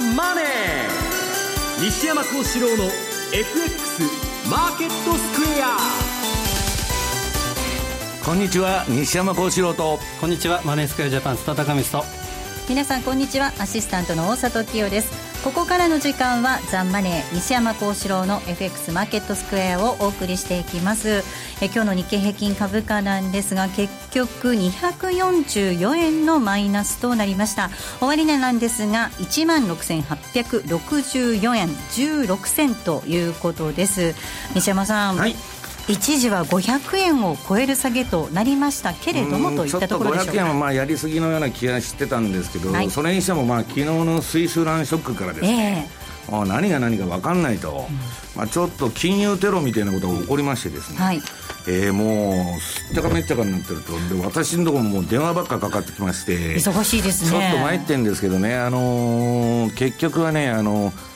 ザ・マネー」西山幸四郎の FX マーケットスクエアこんにちは西山幸四郎と。こんにちはマネースクエアジャパン須田貴光と皆さんこんにちは。アシスタントの大里清ですここからの時間はザンマネー西山幸四郎の FX マーケットスクエアをお送りしていきます。え今日の日経平均株価なんですが結局244円のマイナスとなりました。終値なんですが1万6864円16銭ということです。西山さん、はい。一時は500円を超える下げとなりましたけれどもといったところでしょうか。500円はまあやりすぎのような気がしてたんですけど、はい、それにしてもまあ昨日のスイスランショックからですね、えー、何が何か分かんないと、うん、まあ、ちょっと金融テロみたいなことが起こりましてですね、はい、えー、もうすっちゃかめっちゃかになってると。で私のところも電話ばっかかかってきまして。忙しいですね。ちょっと参ってんですけどね、あのー、結局はね、あのー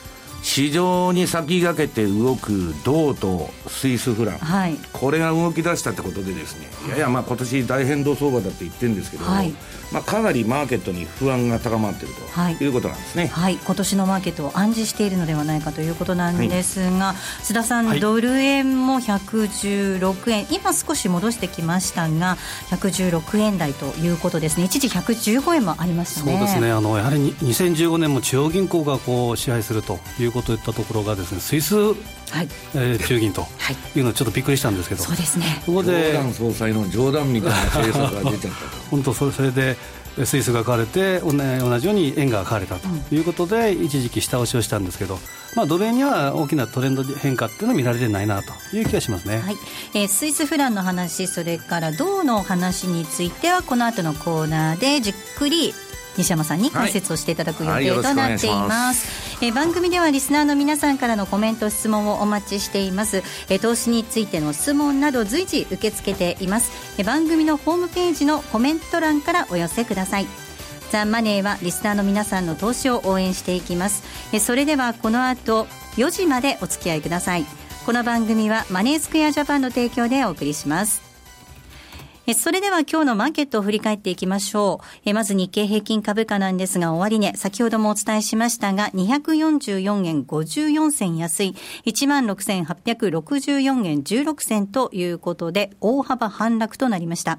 市場に先駆けて動く銅とスイスフラン、はい、これが動き出したってことでですねややまあ今年大変動相場だって言ってるんですけど、はい、まあ、かなりマーケットに不安が高まっていると、はい、いうことなんですね、はい、今年のマーケットを暗示しているのではないかということなんですが、須田さん、ドル円も116円。今少し戻してきましたが116円台ということですね。一時115円もありましたね。そうですね。あのやはり2015年も中央銀行がこう支配するということを言ったところがですねスイス、はい。えー、中銀とい。うのはちょっとびっくりしたんですけど、そうですね。ここで冗談総裁の冗談みたいな政策が出ちゃったと。本当それそれでスイスが買われて同じように円が買われたということで、うん、一時期下押しをしたんですけど、まあ、ドル円には大きなトレンド変化っていうのは見られてないなと。いう気がしますね、はい。えー、スイスフランの話それから銅の話についてはこの後のコーナーでじっくり西山さんに解説をしていただく予定となっています,、え番組ではリスナーの皆さんからのコメント質問をお待ちしています、え投資についての質問など随時受け付けています、え番組のホームページのコメント欄からお寄せください。ザ・マネーはリスナーの皆さんの投資を応援していきます。えそれではこの後4時までお付き合いください。この番組はマネースクエアジャパンの提供でお送りしますそれでは今日のマーケットを振り返っていきましょう。まず日経平均株価なんですが、終値、先ほどもお伝えしましたが、244円54銭安い、16,864円16銭ということで、大幅反落となりました。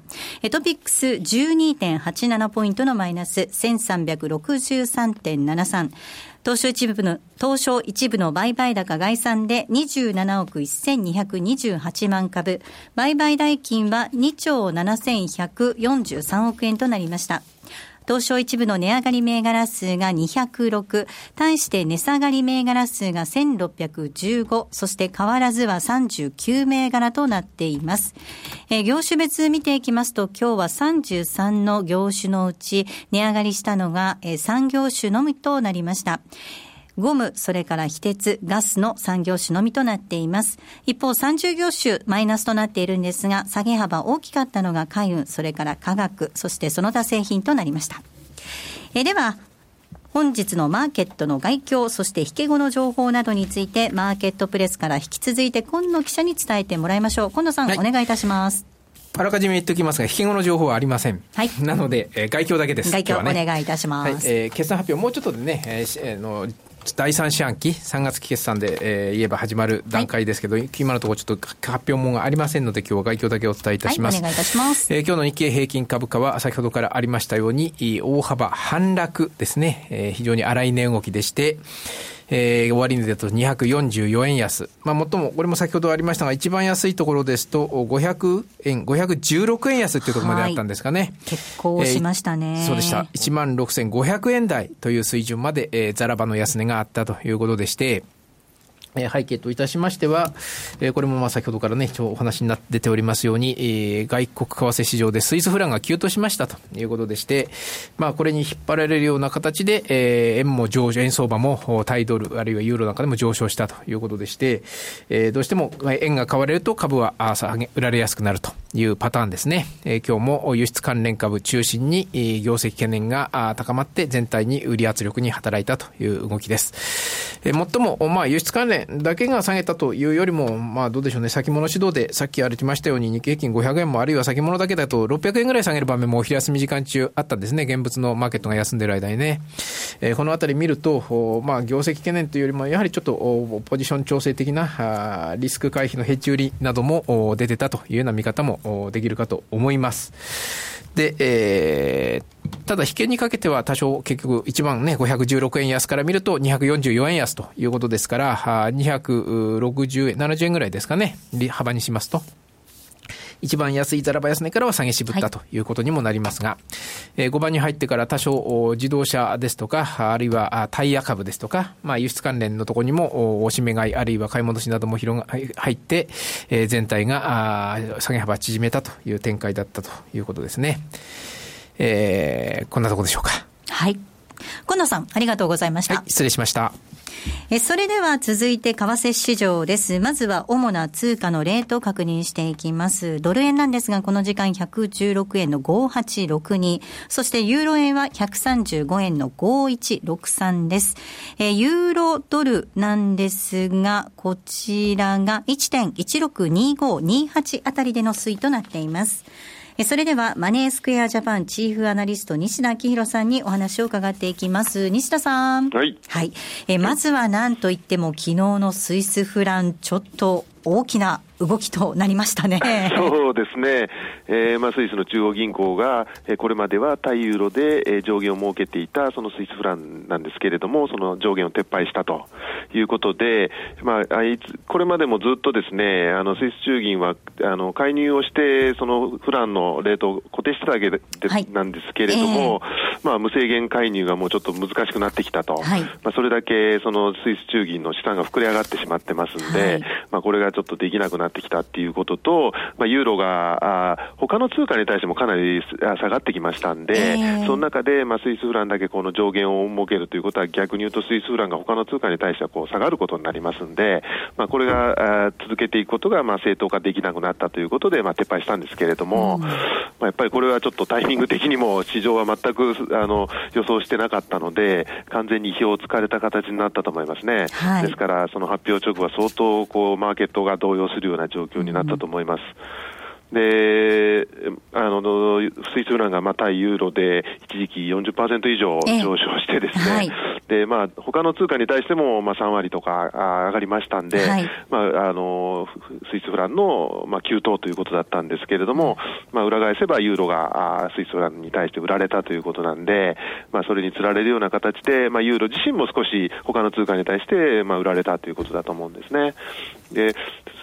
トピックス12.87ポイントのマイナス、1363.73。東証一部の、東証一部の売買高概算で27億1228万株、売買代金は2兆7143億円となりました。東証一部の値上がり銘柄数が206、対して値下がり銘柄数が1615、そして変わらずは39銘柄となっています。えー、業種別見ていきますと、今日は33の業種のうち値上がりしたのが、えー、3業種のみとなりました。ゴム、それから非鉄、ガスの産業種のみとなっています。一方、30業種マイナスとなっているんですが、下げ幅大きかったのが海運、それから化学、そしてその他製品となりました。えでは、本日のマーケットの概況、そして引け後の情報などについて、マーケットプレスから引き続いて、今野記者に伝えてもらいましょう。今野さん、はい、お願いいたします。あらかじめ言っておきますが、引け後の情報はありません。はい。なので、えー、概況だけです。概況、ね、お願いいたします。はい、えー、決算発表、もうちょっとでね、えー、の第3四半期、3月期決算で、えー、言えば始まる段階ですけど、はい、今のところちょっと発表もがありませんので、今日は概況だけお伝えいたします。はい、お願いいたします。えー、今日の日経平均株価は、先ほどからありましたように、大幅反落ですね、えー、非常に荒い値動きでして、えー、終値だと244円安。まあ、もっとも、これも先ほどありましたが、一番安いところですと、500円、516円安っていうところまであったんですかね。はい、結構しましたね、えー、そうでした。16,500円台という水準まで、えー、ザラバの安値があったということでして、背景といたしましては、これもまあ先ほどからね、お話になって出ておりますように、外国為替市場でスイスフランが急騰しましたということでして、まあこれに引っ張られるような形で、円も上昇、円相場もタイドル、あるいはユーロなんかでも上昇したということでして、どうしても円が買われると株は売られやすくなるというパターンですね。今日も輸出関連株中心に業績懸念が高まって全体に売り圧力に働いたという動きです。え、最も、まあ、輸出関連だけが下げたというよりも、まあ、どうでしょうね、先物指導で、さっき歩きましたように、日経平均500円も、あるいは先物だけだと600円ぐらい下げる場面もお昼休み時間中あったんですね、現物のマーケットが休んでる間にね。えー、このあたり見ると、まあ、業績懸念というよりも、やはりちょっと、ポジション調整的な、リスク回避のヘッジ売りなども出てたというような見方もできるかと思います。で、えー、ただ、引けにかけては多少結局1万ね、516円安から見ると244円安ということですから、260円、70円ぐらいですかね、幅にしますと。一番安いザラバ安値からは下げ渋ったということにもなりますが、はい、えー、5番に入ってから多少自動車ですとか、あるいはタイヤ株ですとか、まあ輸出関連のところにもおしめ買い、あるいは買い戻しなども広が入って、えー、全体があ下げ幅縮めたという展開だったということですね。えー、こんなところでしょうか。はい。今野さん、ありがとうございました。はい、失礼しました。えそれでは続いて為替市場です。まずは主な通貨のレートを確認していきます。ドル円なんですが、この時間116円の5862。そしてユーロ円は135円の5163です。えユーロドルなんですが、こちらが1.162528あたりでの推移となっています。それでは、マネースクエアジャパンチーフアナリスト、西田明宏さんにお話を伺っていきます。西田さん。はい。はい。えまずは何といっても、昨日のスイスフラン、ちょっと大きな動きとなりましたね。そうですね。えー、まあ、スイスの中央銀行が、えー、これまでは対ユーロで、えー、上限を設けていたそのスイスフランなんですけれども、その上限を撤廃したということで、まあ、あいつこれまでもずっとですね、あのスイス中銀はあの介入をして、そのフランのレートを固定してたわけで、はい、なんですけれども、えー、まあ、無制限介入がもうちょっと難しくなってきたと、はい、まあ、それだけそのスイス中銀の資産が膨れ上がってしまってますんで、はい、まあ、これがちょっとできなくなってきたっていうことと、まあ、ユーロが、あ他の通貨に対してもかなり下がってきましたんで、えー、その中で、まあ、スイスフランだけこの上限を設けるということは、逆に言うとスイスフランが他の通貨に対してはこう下がることになりますんで、まあ、これがあ続けていくことが、まあ、正当化できなくなったということで、まあ、撤廃したんですけれども、うん、まあ、やっぱりこれはちょっとタイミング的にも市場は全くあの予想してなかったので、完全に意表をつかれた形になったと思いますね。はい、ですから、その発表直後は相当こうマーケットが動揺するような状況になったと思います。で、あの、スイスフランがまあ対ユーロで一時期40%以上上昇してですね、はい、で、まあ、他の通貨に対してもまあ3割とか上がりましたんで、はい、まあ、あの、スイスフランのまあ急騰ということだったんですけれども、まあ、裏返せばユーロがスイスフランに対して売られたということなんで、まあ、それにつられるような形で、まあ、ユーロ自身も少し他の通貨に対してまあ売られたということだと思うんですね。で、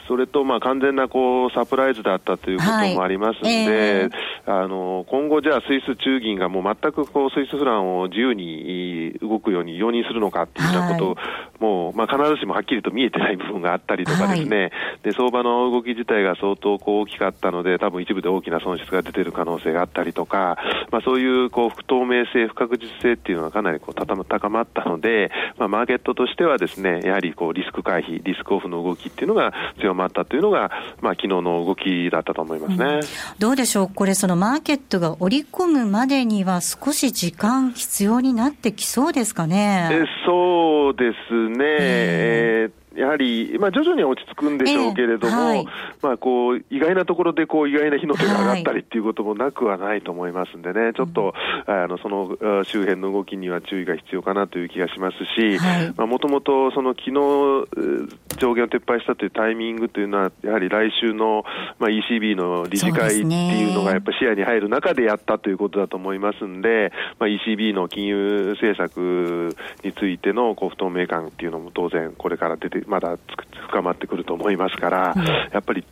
それとまあ完全なこうサプライズだったということもありますので、はい。えー、あの今後、じゃあスイス中銀がもう全くこうスイスフランを自由に動くように容認するのかっていうようなこと、はい、もうまあ、必ずしもはっきりと見えてない部分があったりとかですね、はい、で相場の動き自体が相当こう大きかったので、多分一部で大きな損失が出てる可能性があったりとか、まあ、そういうこう不透明性、不確実性っていうのがかなりこう高まったので、まあ、マーケットとしてはですねやはりこうリスク回避、リスクオフの動きっていうのが強まったというのが、まあ昨日の動きだったと思いますね、うん、どうでしょう、これ、そのマーケットが織り込むまでには、少し時間必要になってきそうですかね？えそうですね。えーやはり、まあ、徐々には落ち着くんでしょうけれども、えーはい、まあ、こう意外なところでこう意外な火の手が上がったりっていうこともなくはないと思いますんでね、ちょっと、あのその周辺の動きには注意が必要かなという気がしますし、もともとその昨日上限を撤廃したというタイミングというのは、やはり来週の、まあ、ECB の理事会っていうのがやっぱ視野に入る中でやったということだと思いますんで、まあ、ECB の金融政策についてのこう不透明感っていうのも当然これから出てまだ深まってくると思いますから、やっぱり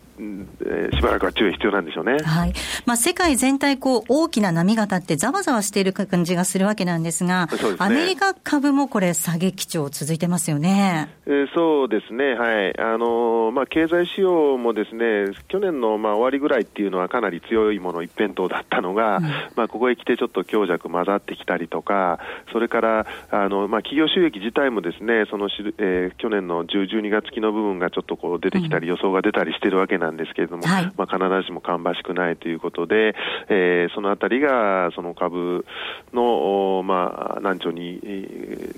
えー、しばらくは注意必要なんでしょうね。はい。まあ、世界全体こう、大きな波が立ってざわざわしている感じがするわけなんですが、すね、アメリカ株もこれ、下げ基調続いてますよね。えー、そうですね、はい。あのー、まあ、経済指標もですね去年のまあ終わりぐらいっていうのはかなり強いもの一辺倒だったのが、うん、まあ、ここへ来てちょっと強弱混ざってきたりとか、それからあの、まあ、企業収益自体もですねそのし、えー、去年の10、12月期の部分がちょっとこう出てきたり、予想が出たりしてるわけなんですけれども、はい、まあ、必ずしも芳しくないということで、えー、そのあたりがその株の、まあ、難聴に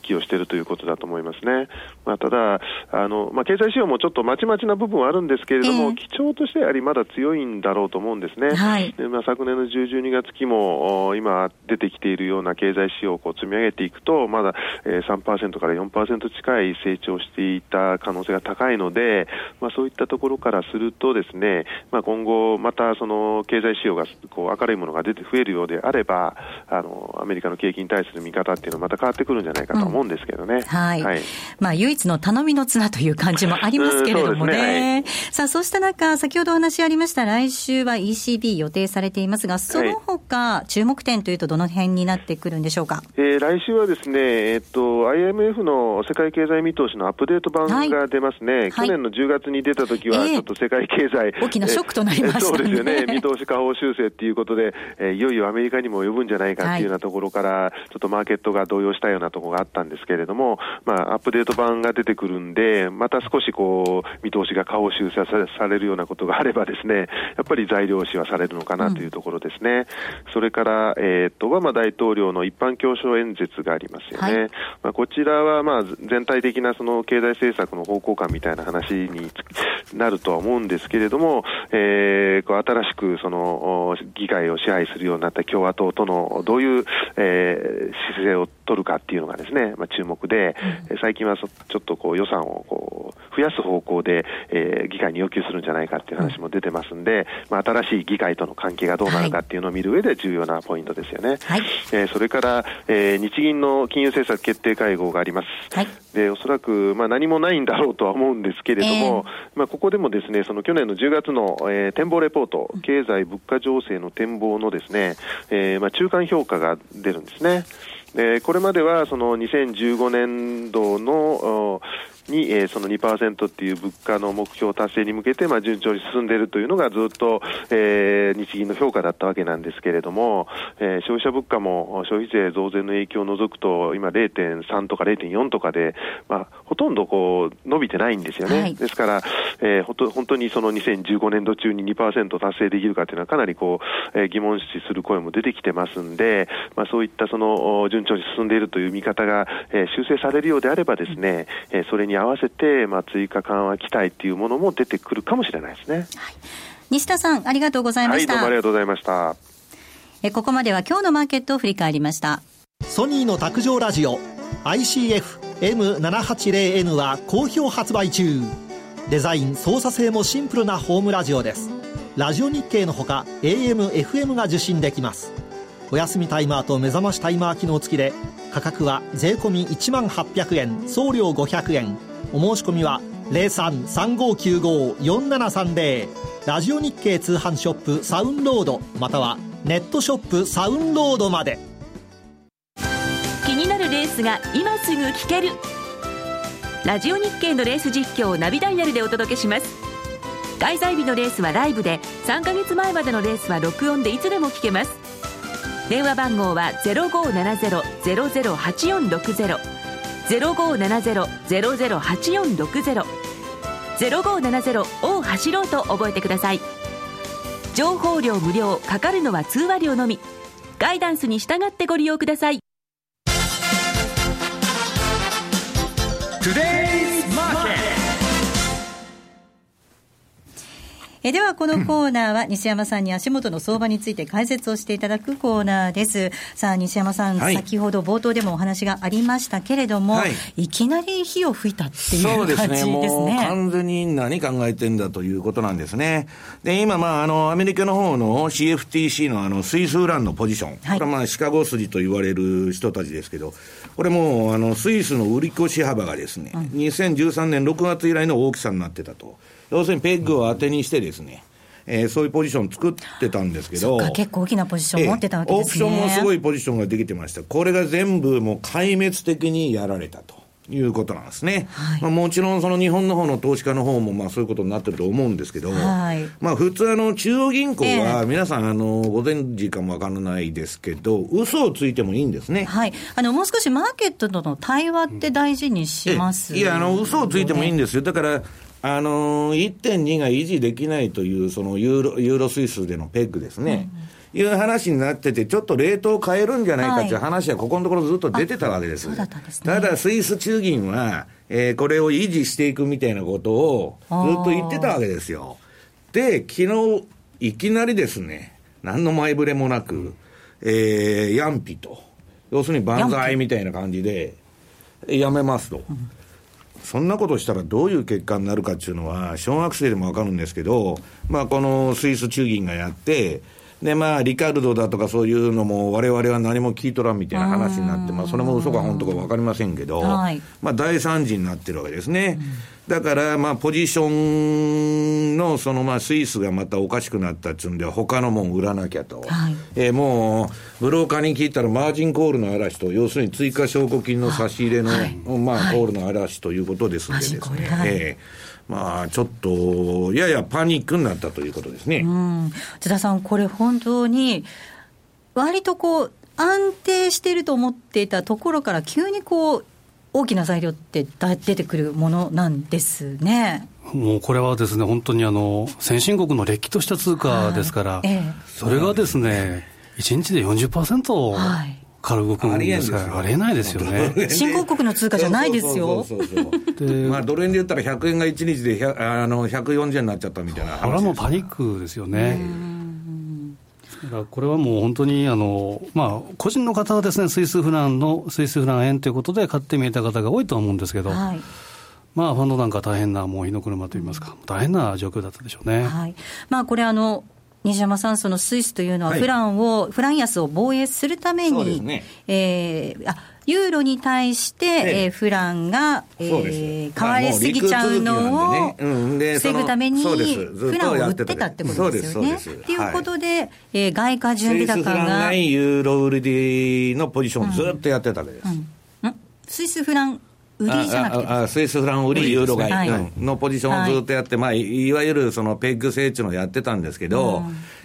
寄与しているということだと思いますね。まあ、ただあの、まあ、経済指標もちょっとまちまちな部分はあるんですけれども、えー、基調としてやはりまだ強いんだろうと思うんですね。はい、でまあ、昨年の10、12月期も今出てきているような経済指標をこう積み上げていくと、まだ、えー、3%から4%近い成長していた可能性が高いので、まあ、そういったところからするとですね、まあ、今後またその経済指標がこう明るいものが出て増えるようであれば、あのアメリカの景気に対する見方っていうのはまた変わってくるんじゃないかと思うんですけどね。うん、はい、はい、まあ、唯一の頼みの綱という感じもありますけれどもね。ね。はい、さあ、そうした中、先ほどお話ありました、来週は ECB 予定されていますが、その他、注目点というと、どの辺になってくるんでしょうか？えー、来週はですね、えっと、IMF の世界経済見通しのアップデート版が出ますね。はい、去年の10月に出た時は、ちょっと世界経済、えー、大きなショックとなりました、ね、そうですよね。見通し下方修正っていうことで、えー、いよいよアメリカにも及ぶんじゃないかっていうようなところから、ちょっとマーケットが動揺したようなところがあったんですけれども、まあ、アップデート版が出てくるんで、また少しこう、見通しが下方修正されるようなことがあればですね、やっぱり材料視はされるのかなというところですね。うん、それから、えっ、ー、と、オバマ大統領の一般教書演説がありますよね。はい、まあ、こちらは、まあ、全体的なその経済政策の方向感みたいな話になるとは思うんですけれども、えー、こう新しくその議会を支配するようになった共和党とのどういう、えー、姿勢を取るかっていうのがですね、まあ、注目で、うん、最近はちょっとこう予算をこう増やす方向で、えー、議会に要求するんじゃないかっていう話も出てますんで、まあ、新しい議会との関係がどうなるかっていうのを見る上で重要なポイントですよね。はい、えー、それから、えー、日銀の金融政策決定会合があります。はい、でおそらく、まあ、何もないんだろうとは思うんですけれども、えー、まあ、ここでもですねその去年の10月の、えー、展望レポート、経済物価情勢の展望のですね、えーまあ、中間評価が出るんですね。でこれまではその2015年度のに、えー、その2%っていう物価の目標達成に向けて、まあ、順調に進んでいるというのがずっと、えー、日銀の評価だったわけなんですけれども、えー、消費者物価も消費税増税の影響を除くと、今0.3とか0.4とかで、まあ、ほとんどこう伸びてないんですよね。はい、ですから、えー、ほと本当にその2015年度中に2%達成できるかというのはかなりこう、えー、疑問視する声も出てきてますんで、まあ、そういったその順調に進んでいるという見方が、えー、修正されるようであればですね、えー、それに合わせて、まあ、追加緩和期待というものも出てくるかもしれないですね。はい、西田さん、ありがとうございました。はい、どうもありがとうございました。えここまでは今日のマーケットを振り返りました。ソニーの卓上ラジオ ICF-M780N は好評発売中。デザイン操作性もシンプルなホームラジオです。ラジオ日経のほか AM、FM が受信できます。お休みタイマーと目覚ましタイマー機能付きで価格は税込1万800円送料500円。お申し込みは0335954730ラジオ日経通販ショップサウンロードまたはネットショップサウンロードまで。気になるレースが今すぐ聞ける。ラジオ日経のレース実況をナビダイヤルでお届けします。開催日のレースはライブで3ヶ月前までのレースは録音でいつでも聞けます。電話番号は0570-008460 0570-008460 0570を走ろうと覚えてください。情報量無料かかるのは通話料のみ。ガイダンスに従ってご利用ください。えではこのコーナーは西山さんに足元の相場について解説をしていただくコーナーです。さあ西山さん、はい、先ほど冒頭でもお話がありましたけれども、はい、いきなり火を吹いたっていう感じですね。そうですね。完全に何考えてんだということなんですね。で今まああのアメリカの方の CFTC のあのスイスウランのポジション、はい、これはまあシカゴ筋と言われる人たちですけどこれもあのスイスの売り越し幅がですね、うん、2013年6月以来の大きさになってたと要するにペッグを当てにしてですね、えー、そういうポジション作ってたんですけど、結構大きなポジション持ってたわけですね、オプションもすごいポジションができてました、これが全部もう壊滅的にやられたと。いうことなんですね。はい、まあ、もちろんその日本の方の投資家の方もまあそういうことになってると思うんですけど、はい、まあ普通あの中央銀行は皆さんあのご存知かもわからないですけど、嘘をついてもいいんですね。はい。あのもう少しマーケットとの対話って大事にします、ね、いやあの嘘をついてもいいんですよ。だからあのー、1.2が維持できないという、そのユーロユーロスイスでのペッグですね。うん、いう話になってて、ちょっとレートを変えるんじゃないかという話は、ここのところずっと出てたわけです。たただ、スイス中銀は、えー、これを維持していくみたいなことをずっと言ってたわけですよ。で、昨日、いきなりですね、何の前触れもなく、えー、ヤンピと、要するに万歳みたいな感じで、やめますと。うんそんなことしたらどういう結果になるかっていうのは、小学生でもわかるんですけど、まあ、このスイス中銀がやって、で、まあ、リカルドだとかそういうのも、われわれは何も聞いとらんみたいな話になって、まあ、それも嘘か本当か分かりませんけど、はい、まあ、大惨事になってるわけですね。だから、まあ、ポジションの、その、まあ、スイスがまたおかしくなったっつうんで、他のもん売らなきゃと。はい、えー、もう、ブローカーに聞いたら、マージンコールの嵐と、要するに追加証拠金の差し入れの、はい、まあ、コールの嵐ということですんでですね。えーまあ、ちょっと、ややパニックになったということですね。津田さん、これ本当に、割とこう、安定していると思っていたところから、急にこう、大きな材料って出てくるものなんですね。もうこれはですね、本当にあの先進国のれっきとした通貨ですから、ええ、それがですね、1日で40%、はいから動くんですからありえないですよね。新興国の通貨じゃないですよ。まあ、ドル円で言ったら100円が1日であの140円になっちゃったみたいな話。これはもうパニックですよね。だからこれはもう本当にあの、まあ、個人の方はですね、スイスフランの、スイスフラン円ということで買ってみた方が多いと思うんですけど、はい、まあ、ファンドなんか大変な、もう火の車といいますか、大変な状況だったでしょうね。はい、まあ、これあの、西山さん、そのスイスというのは、フランを、はい、フラン安を防衛するために、ね。えー、あユーロに対して、ええ。ー、フランが、えー、買われすぎちゃうのを防ぐために、フランを売ってたってことですよね。ということで、はえー、外貨準備高が。ユーロ売りのポジションをずっとやってたわけです。うん。うん、スイスフラン売りじゃなくて。あスイスフラン売り、ユーロ買い、はい、のポジションをずっとやって、まあ、いわゆるそのペッグ制っていうのをやってたんですけど、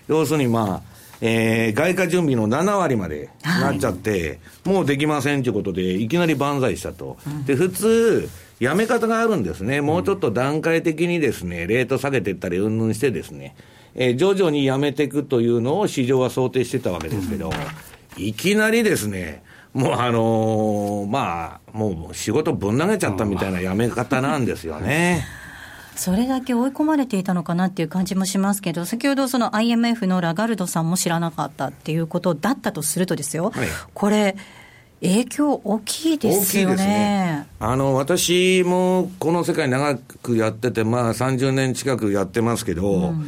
要するにまあ、えー、外貨準備の7割までなっちゃって、はい、もうできませんということで、いきなり万歳したと。うん、で、普通、やめ方があるんですね。もうちょっと段階的にですね、レート下げていったり、うんぬんしてですね、えー、徐々にやめていくというのを市場は想定してたわけですけど、うん、いきなりですね、もうあのー、まあ、もう仕事ぶん投げちゃったみたいなやめ方なんですよね。それだけ追い込まれていたのかなっていう感じもしますけど、先ほどその IMF のラガルドさんも知らなかったっていうことだったとするとですよ、はい、これ、影響大きいですよね。ねあの、私もこの世界長くやってて、まあ30年近くやってますけど、うん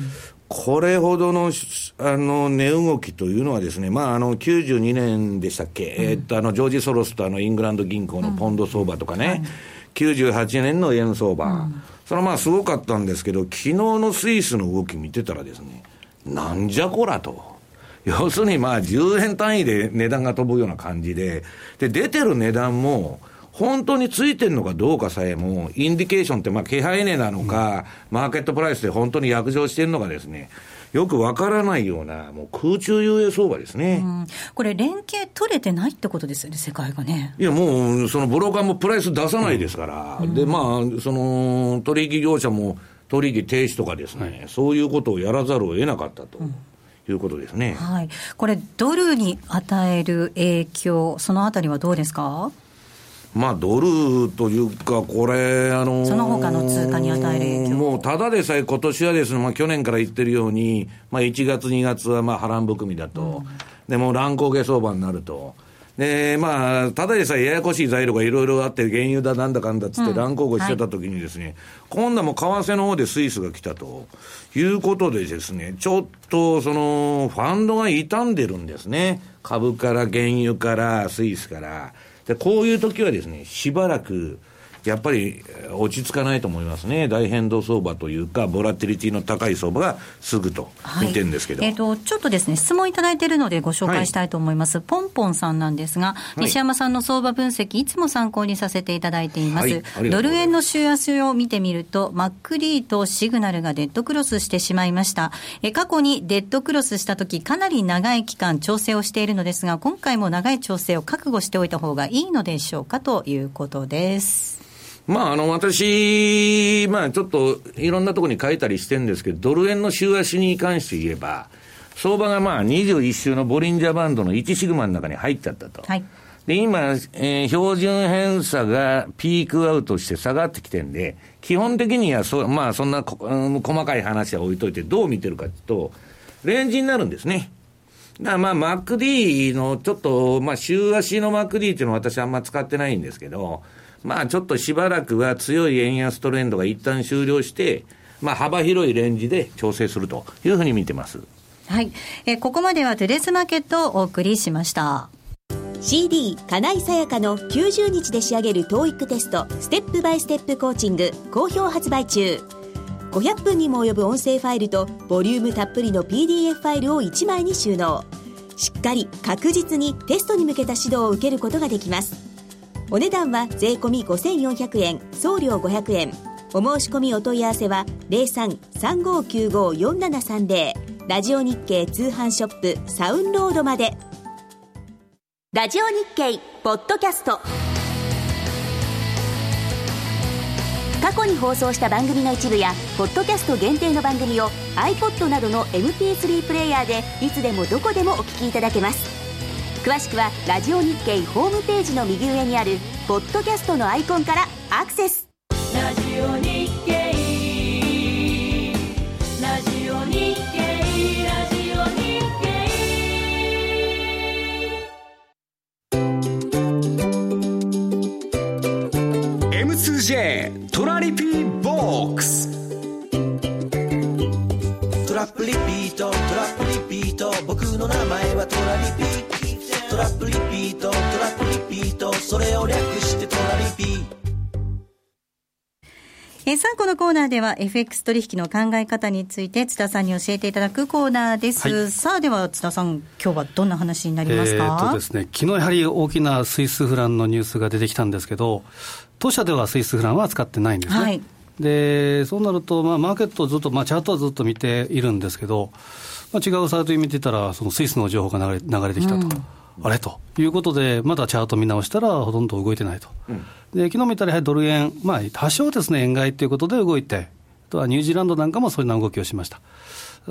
これほどのあの値動きというのはですね、まあ、あの92年でしたっけ、うん、えー、っとあのジョージ・ソロスとあのイングランド銀行のポンド相場とかね、うんはい、98年の円相場、うん、それはまあすごかったんですけど、昨日のスイスの動き見てたらですね、なんじゃこらと。要するにまあ10円単位で値段が飛ぶような感じで、で、出てる値段も、本当についてるのかどうかさえも、インディケーションって、まあ、気配値なのか、うん、マーケットプライスで本当に約定してるのかですね、よくわからないような、もう空中遊泳相場ですね、うん、これ、連携取れてないってことですよね、世界がね。いや、もう、そのブローカーもプライス出さないですから、うん、で、まあ、その取引業者も取引停止とかですね、はい、そういうことをやらざるを得なかったと。いうことですね、はい、これ、ドルに与える影響、そのあたりはどうですか？まあ、ドルというか、これ、あのー、その他の通貨に与える影響もうただでさえ、今年はですね、まあ、去年から言ってるように、まあ、1月、2月はまあ波乱含みだと、うん、でも乱高下相場になると。で、まあ、ただでさえややこしい材料がいろいろあって、原油だなんだかんだっつって乱高下してた時にですね、うんはい、今度はもう為替の方でスイスが来たということでですね、ちょっとその、ファンドが傷んでるんですね。株から原油からスイスから。で、こういう時はですね、しばらく、やっぱり落ち着かないと思いますね、大変動相場というか、ボラティリティの高い相場がすぐと見てるんですけど、はい、えーと、ちょっとですね、質問いただいているので、ご紹介したいと思います、はい、ポンポンさんなんですが、西山さんの相場分析、いつも参考にさせていただいています、はい、ドル円の週足を見てみると、マックリーとシグナルがデッドクロスしてしまいました。え過去にデッドクロスしたとき、かなり長い期間調整をしているのですが、今回も長い調整を覚悟しておいた方がいいのでしょうかということです。まあ、あの、私、まあ、ちょっと、いろんなところに書いたりしてるんですけど、ドル円の週足に関して言えば、相場がまあ、21週のボリンジャーバンドの1シグマの中に入っちゃったと。はい。で、今、えー、標準偏差がピークアウトして下がってきてんで、基本的にはそ、まあ、そんな、うん、細かい話は置いといて、どう見てるかというと、レンジになるんですね。だからまあ、マック d のちょっと、まあ、週足のマック d っていうのは私あんま使ってないんですけど、まあ、ちょっとしばらくは強い円安トレンドが一旦終了して、まあ、幅広いレンジで調整するというふうに見てます。はい。えここまではテレスマーケットをお送りしました。CD 金井さやかの90日で仕上げる TOEIC テストステップバイステップコーチング好評発売中500分にも及ぶ音声ファイルとボリュームたっぷりの PDF ファイルを1枚に収納しっかり確実にテストに向けた指導を受けることができますお値段は税込5400円送料500円。お申し込みお問い合わせは0335954730ラジオ日経通販ショップサウンロードまで。ラジオ日経ポッドキャスト。過去に放送した番組の一部やポッドキャスト限定の番組を iPod などの MP3 プレイヤーでいつでもどこでもお聞きいただけます。詳しくはラジオ日経ホームページの右上にあるポッドキャストのアイコンからアクセス。ラジオ日経ラジオ日経ラジオ日経 M2J トラリピーボックス。トラップリピートトラップリピート。僕の名前はトラリピトそれを略してトラリピえさあ、このコーナーでは FX 取引の考え方について津田さんに教えていただくコーナーです。はい、さあ、では津田さん、今日はどんな話になりますか、えー、とですね、昨日やはり大きなスイスフランのニュースが出てきたんですけど、当社ではスイスフランは使ってないんですね。はい、でそうなると、まあ、マーケットをずっと、まあ、チャートはずっと見ているんですけど、まあ、違うサイトに見てたら、そのスイスの情報が流れ流れてきたと。うんあれ？ということで、まだチャート見直したら、ほとんど動いてないと、うん、で昨日見たらドル円、まあ、多少ですね、円買いということで動いて、あとはニュージーランドなんかもそういうような動きをしました。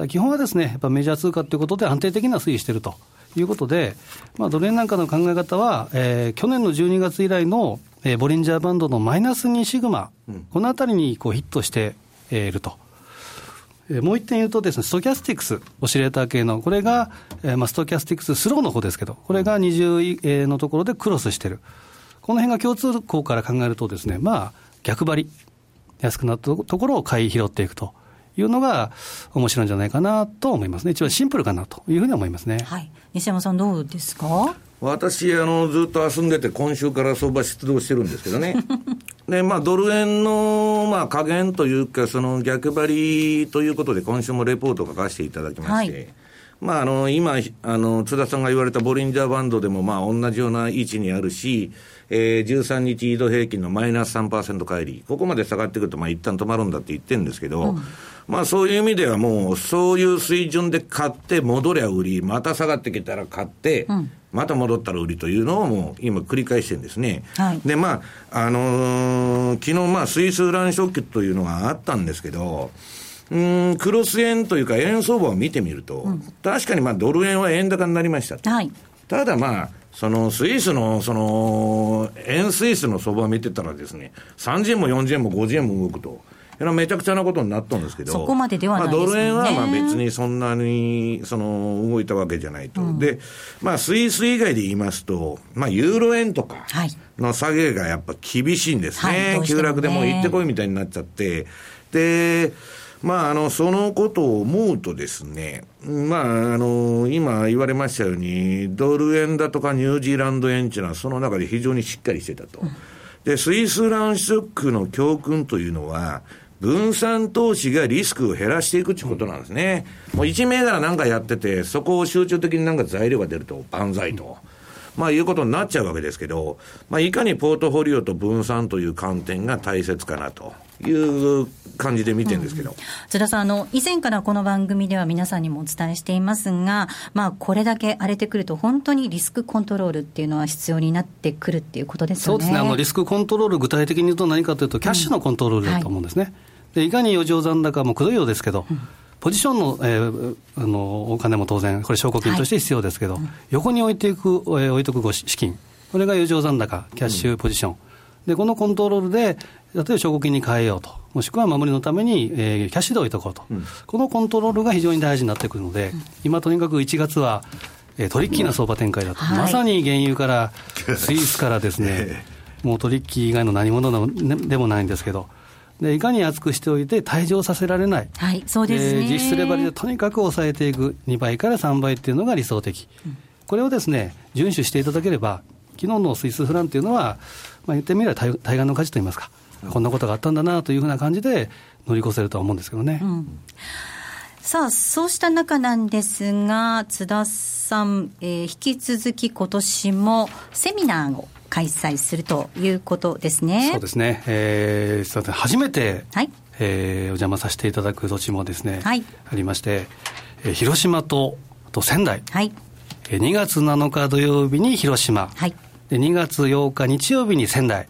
基本はですね、やっぱメジャー通貨ということで安定的な推移しているということで、まあ、ドル円なんかの考え方は、えー、去年の12月以来の、えー、ボリンジャーバンドのマイナス2シグマ、うん、このあたりにこうヒットしていると。もう一点言うとですね、ストキャスティクス、オシレーター系の、これ？が、えー、まあ、ストキャスティクススローの方ですけど、これが20のところでクロスしてる。この辺が共通項から考えるとですね、まあ、逆張り、安くなったところを買い拾っていくというのが面白いんじゃないかなと思いますね。一番シンプルかなというふうに思いますね。はい。西山さんどうですか？私あの、ずっと遊んでて、今週から相場出動してるんですけどね、でまあ、ドル円の、まあ、加減というか、その逆張りということで、今週もレポートを書かせていただきまして、はい、まあ、あの今あの、津田さんが言われたボリンジャーバンドでも、まあ、同じような位置にあるし、えー、13日移動平均のマイナス3%帰り、ここまで下がってくると、まあ一旦止まるんだって言ってるんですけど、うん。まあそういう意味ではもう、そういう水準で買って、戻りゃ売り、また下がってきたら買って、うん、また戻ったら売りというのをもう今繰り返してるんですね。はい、で、まあ、あのー、昨日まあスイスランショックというのがあったんですけど、うん、クロス円というか円相場を見てみると、うん、確かにまあドル円は円高になりました。はい、ただまあ、そのスイスの、その、円スイスの相場を見てたらですね、30円も40円も50円も動くと。めちゃくちゃなことになったんですけど、そこまでではね、まあ、ドル円はまあ別にそんなにその動いたわけじゃないと、うん、で、まあ、スイス以外で言いますと、まあ、ユーロ円とかの下げがやっぱ厳しいんですね、はい、急落でも行ってこいみたいになっちゃって、で、まあ、あの、そのことを思うとですね、まあ、あの、今言われましたように、ドル円だとかニュージーランド円っていうのはその中で非常にしっかりしてたと。で、スイスランショックの教訓というのは、分散投資がリスクを減らしていくってことなんですね。もう1銘柄なんかやってて、そこを集中的になんか材料が出ると万歳と。まあいうことになっちゃうわけですけど、まあいかにポートフォリオと分散という観点が大切かなと。いう感じで見てるんですけど、うん、津田さんあの、以前からこの番組では皆さんにもお伝えしていますが、まあ、これだけ荒れてくると、本当にリスクコントロールっていうのは必要になってくるっていうことですよねそうですねあの、リスクコントロール、具体的に言うと何かというと、キャッシュのコントロールだと思うんですね。うんはい、でいかに余剰残高もくどいようですけど、うんポジションの,、えー、あのお金も当然、これ、証拠金として必要ですけど、はい、横に置いていく、えー、置いとく資金、これが余剰残高、キャッシュポジション、うん、でこのコントロールで、例えば証拠金に変えようと、もしくは守りのために、えー、キャッシュで置いとこうと、うん、このコントロールが非常に大事になってくるので、うん、今、とにかく1月は、えー、トリッキーな相場展開だと、まさに原油から、スイスからですね、もうトリッキー以外の何者でもないんですけど、でいかに厚くしておいて退場させられない、はい、そうですね、実質レバリでとにかく抑えていく、2倍から3倍っていうのが理想的、うん、これをですね遵守していただければ、昨日のスイスフランっていうのは、まあ、言ってみれば対対岸の火事といいますか、こんなことがあったんだなというふうな感じで乗り越せるとは思うんですけどね。うん。さあ、そうした中なんですが、津田さん、えー、引き続き今年もセミナーを開催するということですね。そうですね。えー、初めて、はい、えー、お邪魔させていただく土地もですね、はい、ありまして、えー、広島とと仙台、はい、えー、2月7日土曜日に広島、はい、で2月8日日曜日に仙台、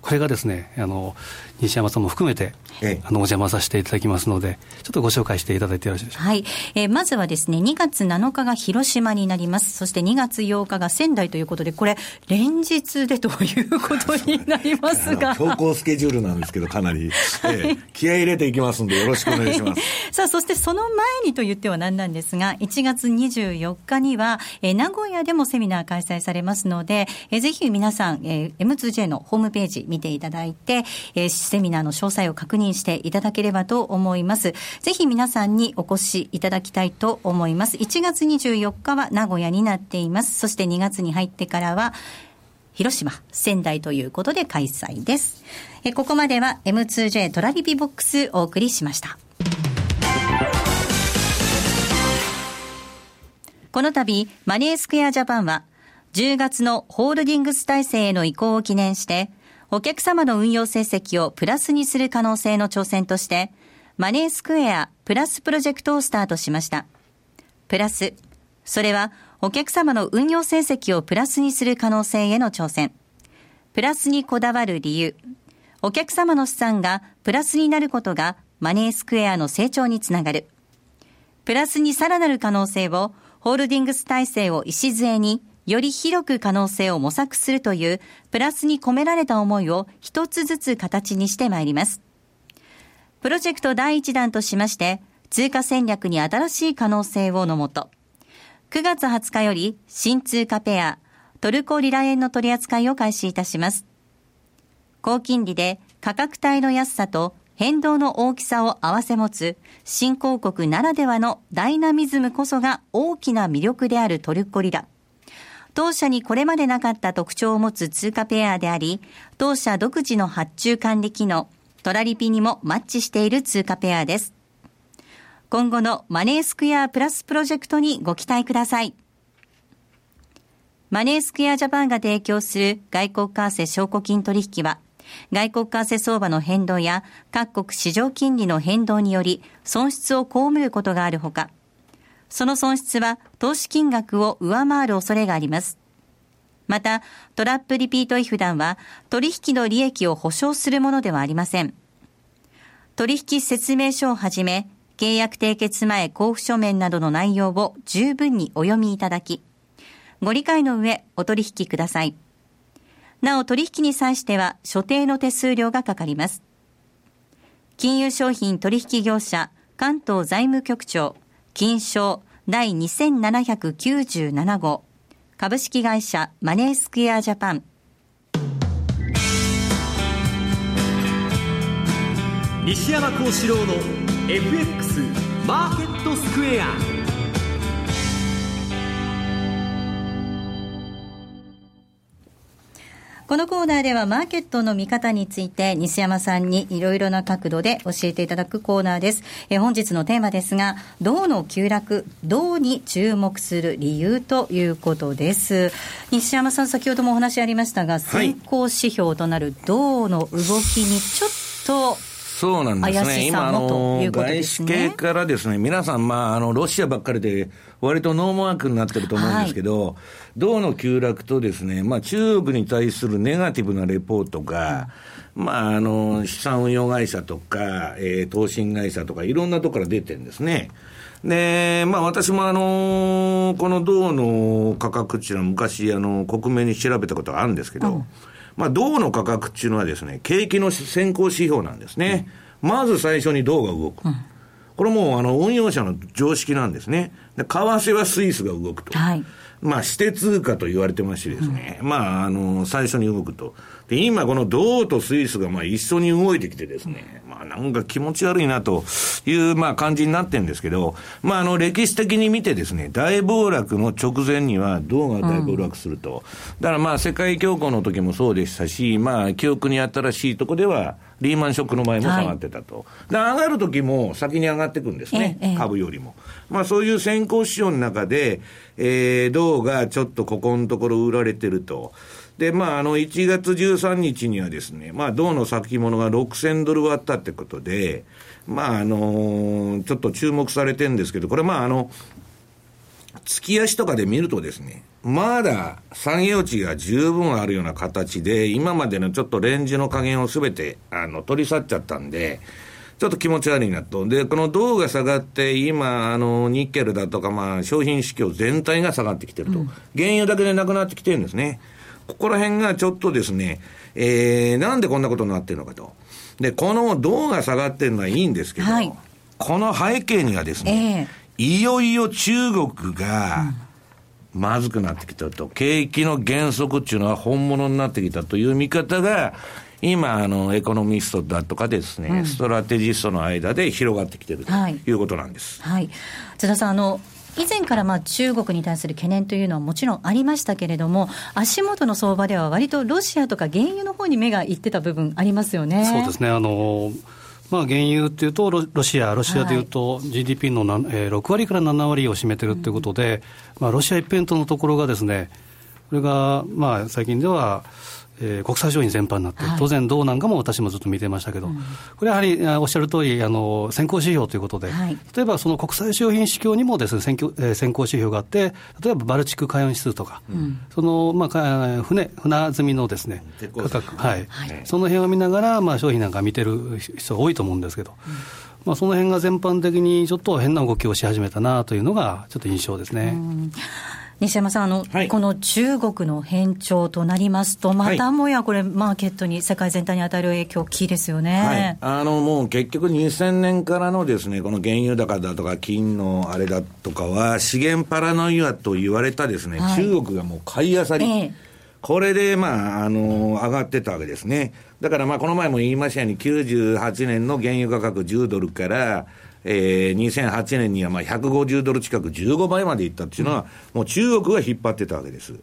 これがですね、あの西山さんも含めて、ええ、あのお邪魔させていただきますので、ちょっとご紹介していただいてよろしいでしょうか？はい。えー、まずはですね、2月7日が広島になります。そして2月8日が仙台ということで、これ、連日でということになりますが。強行スケジュールなんですけど、かなり、はい、えー、気合い入れていきますんで、よろしくお願いします。さあ、そしてその前にと言っては何なんですが、1月24日には、えー、名古屋でもセミナー開催されますので、えー、ぜひ皆さん、えー、M2J のホームページ見ていただいて、えー、セミナーの詳細を確認していただければと思います。ぜひ皆さんにお越しいただきたいと思います。1月24日は名古屋になっています。そして2月に入ってからは、広島、仙台ということで開催です。えここまでは M2J トラリピボックスお送りしました。この度、マネースクエアジャパンは、10月のホールディングス体制への移行を記念して、お客様の運用成績をプラスにする可能性の挑戦として、マネースクエアプラスプロジェクトをスタートしました。プラス、それはお客様の運用成績をプラスにする可能性への挑戦。プラスにこだわる理由。お客様の資産がプラスになることがマネースクエアの成長につながる。プラスにさらなる可能性をホールディングス体制を礎により広く可能性を模索するというプラスに込められた思いを一つずつ形にしてまいります。プロジェクト第1弾としまして、通貨戦略に新しい可能性をのもと、9月20日より新通貨ペア、トルコリラ円の取り扱いを開始いたします。高金利で価格帯の安さと変動の大きさを合わせ持つ新興国ならではのダイナミズムこそが大きな魅力であるトルコリラ。当社にこれまでなかった特徴を持つ通貨ペアであり、当社独自の発注管理機能、トラリピにもマッチしている通貨ペアです。今後のマネースクエアプラスプロジェクトにご期待ください。マネースクエアジャパンが提供する外国為替証拠金取引は、外国為替相場の変動や各国市場金利の変動により損失を被ることがあるほか、その損失は投資金額を上回る恐れがあります。また、トラップリピート違反団は取引の利益を保証するものではありません。取引説明書をはじめ、契約締結前交付書面などの内容を十分にお読みいただき、ご理解の上お取引ください。なお取引に際しては所定の手数料がかかります。金融商品取引業者関東財務局長金賞第2797号。株式会社マネースクエアジャパン。西山幸四郎の FX マーケットスクエア。このコーナーではマーケットの見方について西山さんにいろいろな角度で教えていただくコーナーです。え本日のテーマですが、銅の急落、銅に注目する理由ということです。西山さん、先ほどもお話ありましたが、先行指標となる銅の動きにちょっと、そうなんですね。今、あの、外資系からですね、皆さん、まあ、あの、ロシアばっかりで、割とノーマークになってると思うんですけど、はい、銅の急落とですね、まあ、中国に対するネガティブなレポートが、うん、まあ、あの、資産運用会社とか、えー、投信会社とか、いろんなところから出てるんですね。で、まあ私もあの、この銅の価格っていうのは昔、あの、国名に調べたことがあるんですけど、うん、まあ銅の価格っていうのはですね、景気の先行指標なんですね。うん、まず最初に銅が動く。うんこれもうあの運用者の常識なんですね。で為替はスイスが動くと。はい、まあ、指定通貨と言われてましてですね、うん、まあ、あの、最初に動くと。で、今この銅とスイスがまあ一緒に動いてきてですね、まあなんか気持ち悪いなというまあ感じになってるんですけど、まああの歴史的に見てですね、大暴落の直前には銅が大暴落すると。だからまあ世界恐慌の時もそうでしたし、まあ記憶に新しいとこでは、リーマンショックの前も下がってたと。はい、で、上がる時も先に上がっていくんですね、ええ、株よりも。まあそういう先行市場の中で、えー、銅がちょっとここのところ売られてると。で、まあ、あの、1月13日にはですね、まあ、銅の先物が6000ドル割ったってことで、まあ、あのちょっと注目されてるんですけど、これ、まあ、あの、月足とかで見るとですね、まだ産業値が十分あるような形で、今までのちょっとレンジの加減をすべて、あの、取り去っちゃったんで、ちょっと気持ち悪いなと。で、この銅が下がって、今、あの、ニッケルだとか、まあ、商品市況全体が下がってきてると。うん、原油だけでなくなってきてるんですね。ここら辺がちょっとですね、えー、なんでこんなことになってるのかと。で、この銅が下がってるのはいいんですけど、はい、この背景にはですね、えー、いよいよ中国が、まずくなってきたと、景気の減速っていうのは本物になってきたという見方が、今、あの、エコノミストだとかですね、うん、ストラテジストの間で広がってきてるということなんです。はい。はい、津田さん、あの、以前からまあ中国に対する懸念というのはもちろんありましたけれども、足元の相場では割とロシアとか原油の方に目がいってた部分ありますよね。そうですね。あのまあ、原油っていうとロ、ロシア、ロシアでいうと GDP の、えー、6割から7割を占めてるということで、うん、まあ、ロシア一辺倒のところがですね、これが、まあ、最近では、えー、国際商品全般になって、当然、銅なんかも私もずっと見てましたけど、うん、これはやはりおっしゃる通りあり、先行指標ということで、はい、例えばその国際商品市況にもです、ね、先行,、えー、先行指標があって、例えばバルチック海運指数とか、うん、その、まあ、船船積みのです、ね、価格、はい、はい、その辺を見ながら、まあ、商品なんか見てる人が多いと思うんですけど。うんまあ、その辺が全般的にちょっと変な動きをし始めたなというのが、ちょっと印象ですね。西山さんあの、はい、この中国の変調となりますと、またもやこれ、マーケットに、世界全体に与える影響、大きいですよね、はい、あのもう結局、2000年からのですねこの原油高だとか、金のあれだとかは、資源パラノイアと言われたですね、はい、中国がもう買いあさり。えーこれで、まあ、あの、上がってたわけですね。だから、まあ、この前も言いましたように、98年の原油価格10ドルから、えー、2008年にはまあ150ドル近く15倍までいったっていうのは、もう中国が引っ張ってたわけです。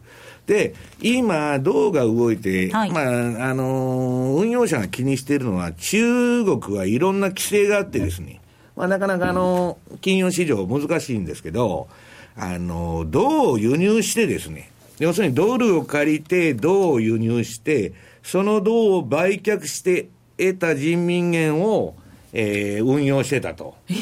で、今、銅が動いて、はい、まあ、あのー、運用者が気にしているのは、中国はいろんな規制があってですね、まあ、なかなかあの、金融市場難しいんですけど、あの、銅を輸入してですね、要するにドルを借りて、銅を輸入して、その銅を売却して得た人民元を、えー、運用してたと。え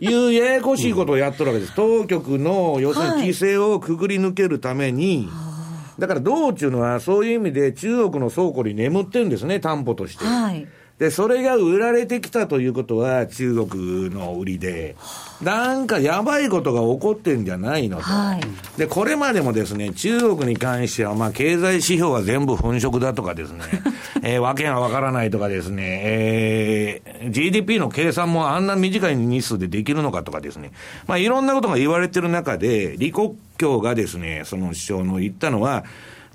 ー、いうややこしいことをやっとるわけです。当局の、要するに規制をくぐり抜けるために、はい、だから道中のはそういう意味で中国の倉庫に眠ってるんですね、担保として。はいで、それが売られてきたということは中国の売りで、なんかやばいことが起こってんじゃないのと。はい、で、これまでもですね、中国に関しては、まあ、経済指標は全部粉飾だとかですね、えー、わけがわからないとかですね、えー、GDP の計算もあんな短い日数でできるのかとかですね、まあ、いろんなことが言われてる中で、李克強がですね、その首相の言ったのは、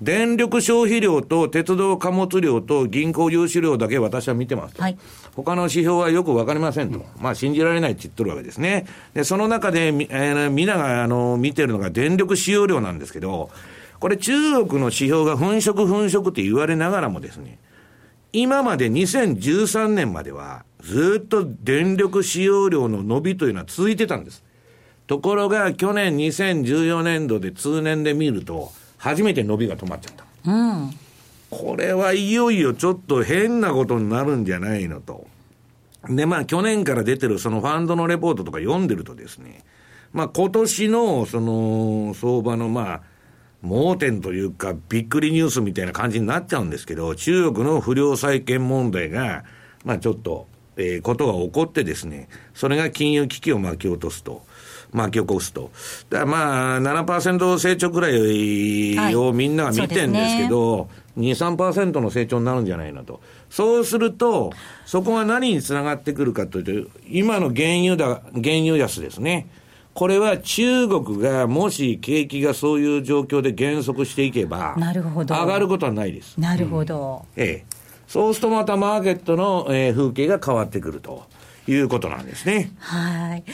電力消費量と鉄道貨物量と銀行融資量だけ私は見てますと。はい、他の指標はよくわかりませんと。まあ信じられないって言ってるわけですね。で、その中で、えー、皆があの見てるのが電力使用量なんですけど、これ中国の指標が粉飾粉飾って言われながらもですね、今まで2013年までは、ずっと電力使用量の伸びというのは続いてたんです。ところが、去年2014年度で通年で見ると、初めて伸びが止まっちゃった。うん。これはいよいよちょっと変なことになるんじゃないのと。で、まあ去年から出てるそのファンドのレポートとか読んでるとですね、まあ今年のその相場のまあ、盲点というか、びっくりニュースみたいな感じになっちゃうんですけど、中国の不良債権問題が、まあちょっと、えー、ことが起こってですね、それが金融危機を巻き落とすと。巻き起こすと。だまあ、7%成長くらいをみんなが見てるんですけど、はい、ね、2、3%の成長になるんじゃないなと。そうすると、そこが何につながってくるかというと、今の原油だ、原油安ですね。これは中国がもし景気がそういう状況で減速していけば、なるほど上がることはないです。なるほど。うん、ええ。そうするとまたマーケットの、えー、風景が変わってくるということなんですね。はい。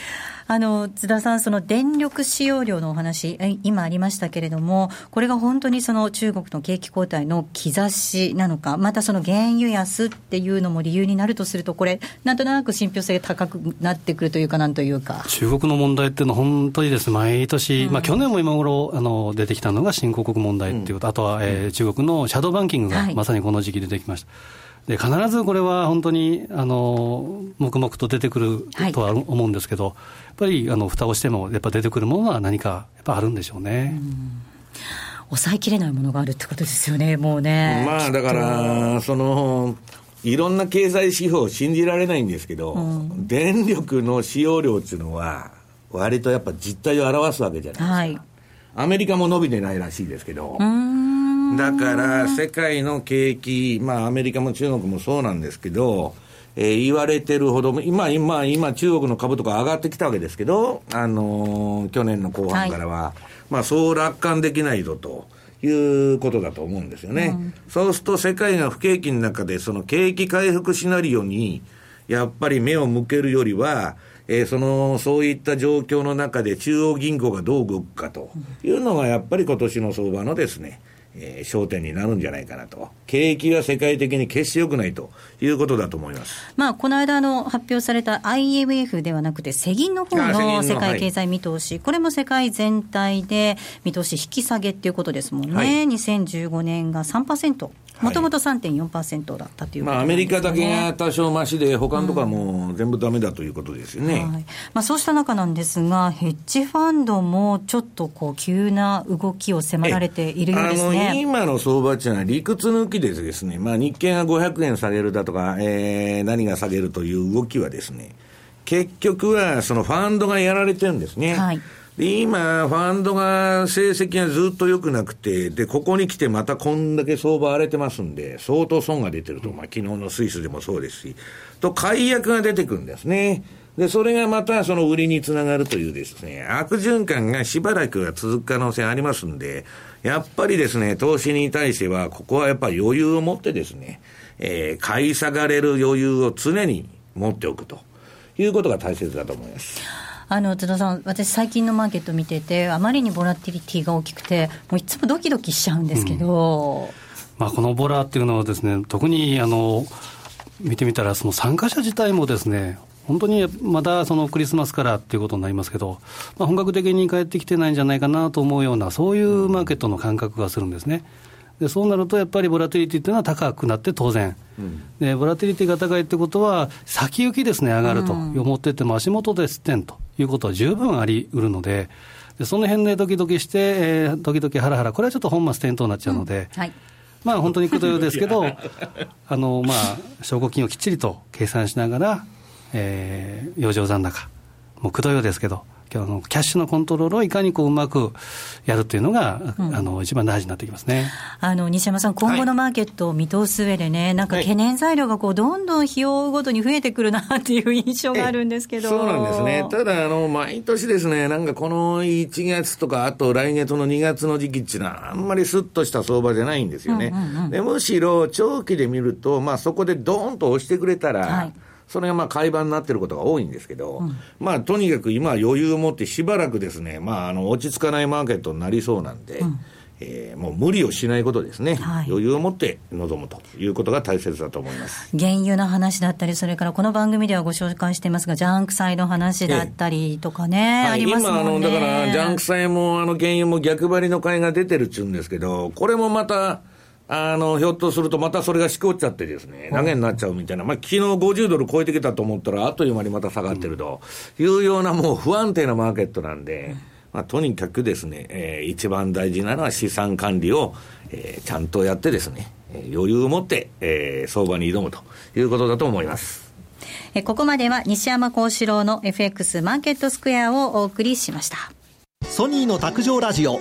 あの、津田さん、その電力使用量のお話、今ありましたけれども、これが本当にその中国の景気後退の兆しなのか、またその原油安っていうのも理由になるとすると、これ、なんとなく信憑性が高くなってくるというか、なんというか。中国の問題っていうのは、本当にです、毎年、うん、まあ去年も今頃あの出てきたのが新興国問題っていうこと、うん、あとは、えー、中国のシャドーバンキングがまさにこの時期出てきました。はいで必ずこれは本当にあの黙々と出てくるとは思うんですけど、ぱりあの蓋をしても、やっぱ出てくるものは何かやっぱあるんでしょうね。う抑えきれないものがあるってことですよね、もうね。まあだから、そのいろんな経済指標信じられないんですけど、うん、電力の使用量っていうのは、割とやっぱ実態を表すわけじゃないですか。はい、アメリカも伸びてないらしいですけど。うんだから世界の景気、まあアメリカも中国もそうなんですけど、えー、言われてるほど、今、今、今、中国の株とか上がってきたわけですけど、あのー、去年の後半からは、はい、まあ、そう楽観できないぞと。いうことだと思うんですよね。うん、そうすると世界が不景気の中で、その景気回復シナリオに、やっぱり目を向けるよりは、えー、その、そういった状況の中で中央銀行がどう動くかというのが、やっぱり今年の相場のですね、えー、焦点になるんじゃないかなと。景気は世界的に決して良くないということだと思います。まあ、この間の発表された IMF ではなくて、世銀の方の世界経済見通し、はい、これも世界全体で見通し引き下げっていうことですもんね。はい、2015年が3%。もともと3.4%だったという、ね、まあ、アメリカだけが多少増しで、他のところはもう全部だめだということですよね、はい、まあ、そうした中なんですが、ヘッジファンドもちょっとこう急な動きを迫られているようですね。あの今の相場っていうのは、理屈抜きでですね、まあ、日経が500円下げるだとか、えー、何が下げるという動きはですね、結局はそのファンドがやられてるんですね。はいで、今、ファンドが成績がずっと良くなくて、で、ここに来てまたこんだけ相場荒れてますんで、相当損が出てると。まあ、昨日のスイスでもそうですし、と、解約が出てくるんですね。で、それがまたその売りにつながるというですね、悪循環がしばらくは続く可能性ありますんで、やっぱりですね、投資に対しては、ここはやっぱり余裕を持ってですね、えー、買い下がれる余裕を常に持っておくということが大切だと思います。あの津田さん、私、最近のマーケット見てて、あまりにボラティリティが大きくて、もういつもドキドキしちゃうんですけど、うん、まあ、このボラっていうのはですね、特にあの見てみたら、その参加者自体もですね、本当にまだそのクリスマスからっていうことになりますけど、まあ、本格的に帰ってきてないんじゃないかなと思うような、そういうマーケットの感覚がするんですね。でそうなるとやっぱりボラティリティっていうのは高くなって当然、うん、でボラティリティが高いってことは、先行きですね、上がると。思ってても、足元ですってんということは十分ありうるので、でその辺でドキドキして、えー、ドキドキハラハラ、これはちょっと本末転倒になっちゃうので、うん。はい、まあ本当にくどよですけど、あのまあ、証拠金をきっちりと計算しながら、えー、余剰残高、もうくどよですけど、あのキャッシュのコントロールをいかにこううまくやるっていうのが、うん、あの一番大事になってきますね。あの西山さん、今後のマーケットを見通す上でね、はい、なんか懸念材料がこうどんどん日を追うごとに増えてくるなっていう印象があるんですけど。そうなんですね、ただあの、毎年ですね、なんかこの1月とか、あと来月の2月の時期っていうのは、あんまりすっとした相場じゃないんですよね。うんうんうん、でむしろ長期で見ると、まあ、そこでどーンと押してくれたら、はいそれがまあ買い場になってることが多いんですけど、うん、まあとにかく今余裕を持ってしばらくですね、まああの落ち着かないマーケットになりそうなんで、うん。えー、もう無理をしないことですね、はい、余裕を持って臨むということが大切だと思います。原油の話だったり、それからこの番組ではご紹介していますが、ジャンク債の話だったりとかね、今あの、だからジャンク債もあの原油も逆張りの買いが出てるっちゅうんですけど、これもまた、あの、ひょっとするとまたそれがしこっちゃってですね、投げになっちゃうみたいな、まあ、昨日50ドル超えてきたと思ったら、あっという間にまた下がってるというような、もう不安定なマーケットなんで、まあ、とにかくですね、えー、一番大事なのは資産管理を、えー、ちゃんとやってですね、余裕を持って、えー、相場に挑むということだと思います。えここまでは西山幸四郎の FX マーケットスクエアをお送りしました。ソニーの卓上ラジオ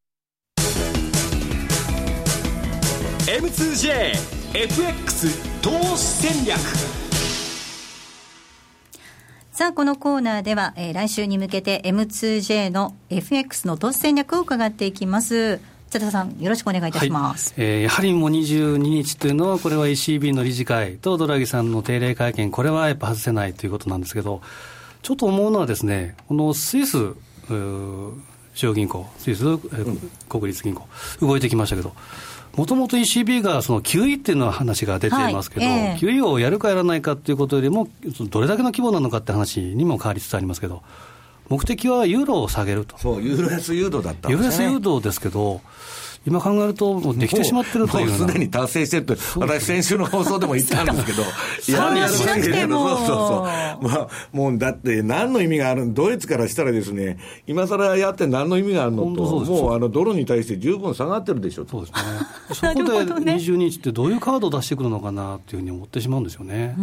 M2JFX 投資戦略さあ、このコーナーでは、えー、来週に向けて M2J の FX の投資戦略を伺っていきます。津田さん、よろしくお願いいたします。はい、えー、やはりもう22日というのは、これは ECB の理事会とドラギさんの定例会見、これはやっぱ外せないということなんですけど、ちょっと思うのはですね、このスイス、中央銀行、スイス、国立銀行、動いてきましたけど、もともと ECB がその QE っていうのは話が出ていますけど、はいえー、QE をやるかやらないかっていうことよりも、どれだけの規模なのかって話にも変わりつつありますけど、目的はユーロを下げると。そう、ユーロ安誘導だったんですね。ユーロ安誘導ですけど、今考えると、もうできてしまってるというもうすでに達成してるって、私、先週の放送でも言ったんですけど、やるやるしなくても。そうそうそう、まあ、もうだって、何の意味があるドイツからしたらですね、今更やって何の意味があるのと、もうあのドルに対して十分下がってるでしょそうですね、そこで22日ってどういうカードを出してくるのかなっていうふうに思ってしまうんですよね。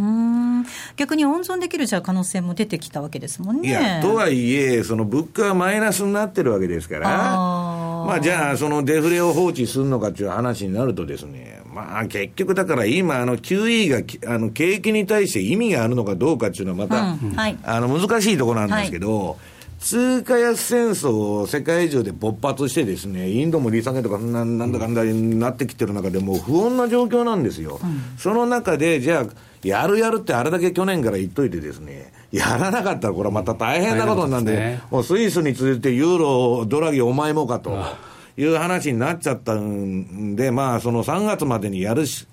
逆に温存できるじゃ可能性も出てきたわけですもんね。いやとはいえ、その物価はマイナスになってるわけですから。まあ、じゃあ、そのデフレを放置するのかという話になるとですね、まあ、結局だから今、あの QE があの景気に対して意味があるのかどうかっていうのはまた、うんはい、あの難しいところなんですけど、はい。通貨安戦争を世界中で勃発してですね、インドも利下げとかな、なんだかんだになってきてる中で、もう不穏な状況なんですよ。うん、その中で、じゃあ、やるやるってあれだけ去年から言っといてですね、やらなかったらこれはまた大変なことなんで、ね、もうスイスに続いてユーロ、ドラギお前もかと。いう話になっちゃったんで、まあ、その3月までにやるし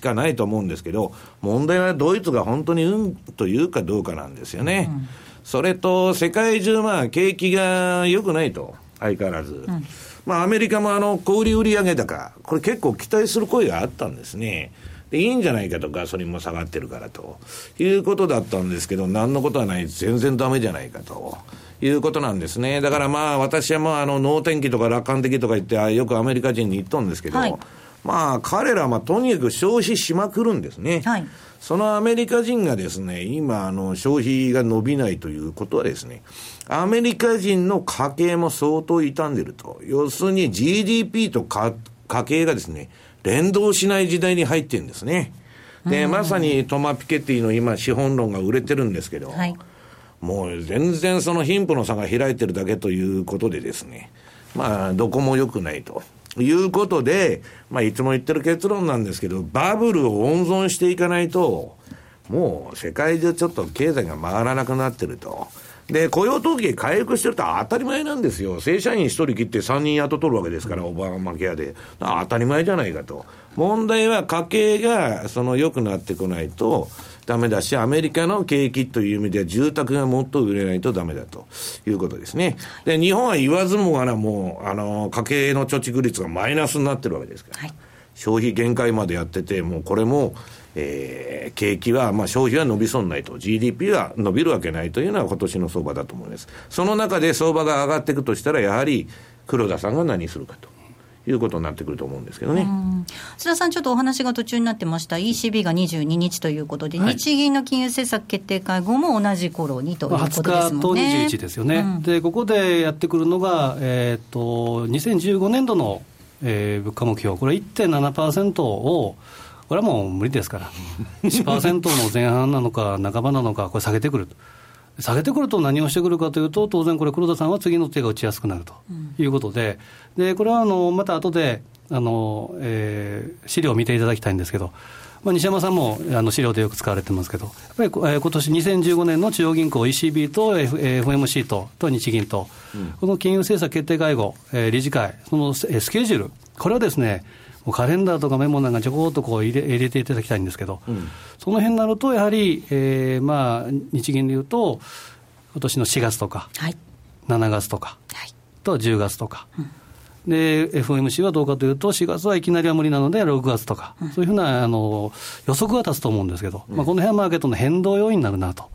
かないと思うんですけど、問題はドイツが本当にうんというかどうかなんですよね。うん、それと、世界中、まあ、景気が良くないと、相変わらず。うん、まあ、アメリカもあの、小売売上高、これ結構期待する声があったんですね。で、いいんじゃないかと、ガソリンも下がってるからということだったんですけど、何のことはない、全然ダメじゃないかと。いうことなんですね。だからまあ、私はもうあの、能天気とか楽観的とか言って、よくアメリカ人に言っとんですけど、はい、まあ、彼らはまあ、とにかく消費しまくるんですね。はい、そのアメリカ人がですね、今、あの、消費が伸びないということはですね、アメリカ人の家計も相当傷んでると。要するに GDP と家計がですね、連動しない時代に入ってるんですね。で、まさにトマ・ピケティの今、資本論が売れてるんですけど、はい、もう全然その貧富の差が開いてるだけということでですね、まあ、どこも良くないと。いうことで、まあ、いつも言ってる結論なんですけど、バブルを温存していかないと、もう世界中ちょっと経済が回らなくなってると。で、雇用統計回復してると当たり前なんですよ。正社員1人切って3人雇取るわけですから、オバマケアで。当たり前じゃないかと。問題は家計がその良くなってこないと、ダメだし、アメリカの景気という意味では住宅がもっと売れないとダメだということですね。で、日本は言わずもがな、もう、あの、家計の貯蓄率がマイナスになってるわけですから。はい消費限界までやってて、もうこれも、えー、景気は、まあ、消費は伸びそうないと、GDP は伸びるわけないというのは今年の相場だと思います。その中で相場が上がっていくとしたら、やはり黒田さんが何するかと。いうことになってくると思うんですけどね。須田さん、ちょっとお話が途中になってました、ECB が22日ということで、はい、日銀の金融政策決定会合も同じ頃にということですもんね。20日と21ですよね、うん、でここでやってくるのが、えーと、2015年度の、えー、物価目標、これ1.7%を、これはもう無理ですから、1%の前半なのか、半ばなのか、これ下げてくる。と。下げてくると何をしてくるかというと、当然これ、黒田さんは次の手が打ちやすくなるということで、うん、でこれはあのまた後であの、えー、資料を見ていただきたいんですけど、まあ、西山さんもあの資料でよく使われてますけど、やっぱり、えー、今年2015年の中央銀行 ECB と、F、FMC とと日銀と、うん、この金融政策決定会合、えー、理事会、そのスケジュール、これはですね、カレンダーとかメモなんかちょこっとこう入れ入れていただきたいんですけど、うん、その辺になると、やはり、えーまあ、日銀でいうと、今年の4月とか、はい、7月とか、はい、と10月とか。うん。で、FOMC はどうかというと、4月はいきなりは無理なので、6月とか、うん、そういうふうなあの予測が立つと思うんですけど、うん、まあ、この辺はマーケットの変動要因になるなと。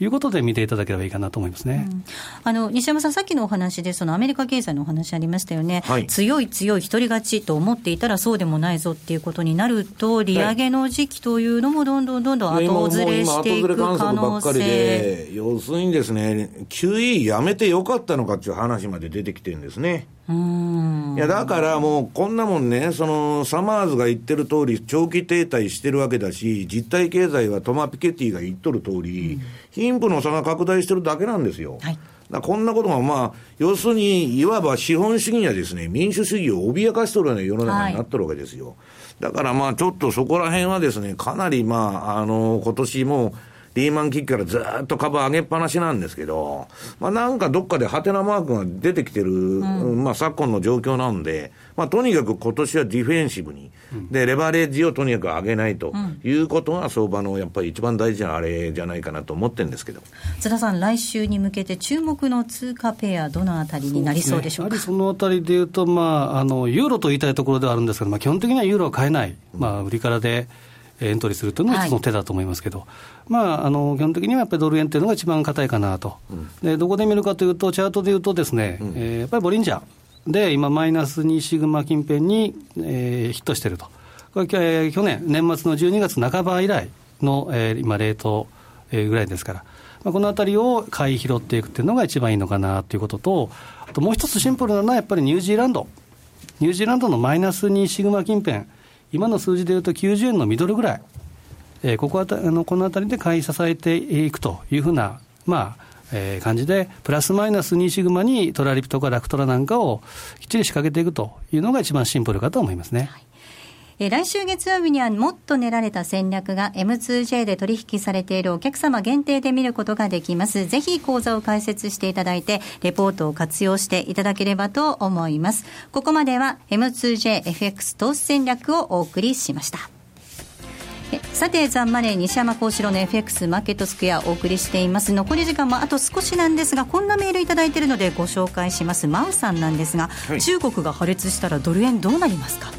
いうことで見ていただければいいかなと思いますね、うん、あの西山さん、さっきのお話で、そのアメリカ経済のお話ありましたよね、はい、強い強い一人勝ちと思っていたらそうでもないぞっていうことになると、利上げの時期というのもどんどんどんどん後ずれしていく可能性。要するにですね、QE やめてよかったのかっていう話まで出てきてるんですね。いやだからもう、こんなもんね、そのサマーズが言ってる通り、長期停滞してるわけだし、実体経済はトマ・ピケティが言っとる通り、うん、貧富の差が拡大してるだけなんですよ。はいだこんなことが、まあ、要するに、いわば資本主義にはですね、民主主義を脅かしとるような世の中になってるわけですよ。はい、だからまあ、ちょっとそこら辺はですね、かなりまあ、あの、今年も、リーマン危機からずっと株上げっぱなしなんですけど、まあ、なんかどっかでハテナマークが出てきてる、うん、まあ、昨今の状況なんで、まあ、とにかく今年はディフェンシブに、うん、で、レバレッジをとにかく上げないということが相場のやっぱり一番大事なあれじゃないかなと思ってるんですけど。津田さん、来週に向けて注目の通貨ペア、どのあたりになりそうでしょうか？そ、ね、そのあたりでいうと、まあ、あの、ユーロと言いたいところではあるんですけど、まあ、基本的にはユーロは買えない。まあ、売りからで、エントリーするというのが一つの手だと思いますけど、はい、まあ、あの基本的にはやっぱりドル円というのが一番硬いかなと、うん、でどこで見るかというと、チャートでいうとですね、うん、えー、やっぱりボリンジャー。で、今、マイナス2シグマ近辺に、えー、ヒットしてると、これ、えー、去年、年末の12月半ば以来の、えー、今、レート、えー、ぐらいですから。まあ、このあたりを買い拾っていくっていうのが一番いいのかなということと、あともう一つシンプルなのは、やっぱりニュージーランド、ニュージーランドのマイナス2シグマ近辺、今の数字でいうと90円のミドルぐらい、えー、ここはあのこの辺りで買い支えていくというふうな、まあ、えー、感じで、プラスマイナス2シグマにトラリプとかラクトラなんかをきっちり仕掛けていくというのが一番シンプルかと思いますね。はいえ来週月曜日にはもっと練られた戦略が M2J で取引されているお客様限定で見ることができます。ぜひ講座を開設していただいて、レポートを活用していただければと思います。ここまでは M2JFX 投資戦略をお送りしました。さて、ザンマネー西山幸四郎の FX マーケットスクエアお送りしています。残り時間もあと少しなんですが、こんなメールいただいているのでご紹介します。マウさんなんですが、はい、中国が破裂したらドル円どうなりますか？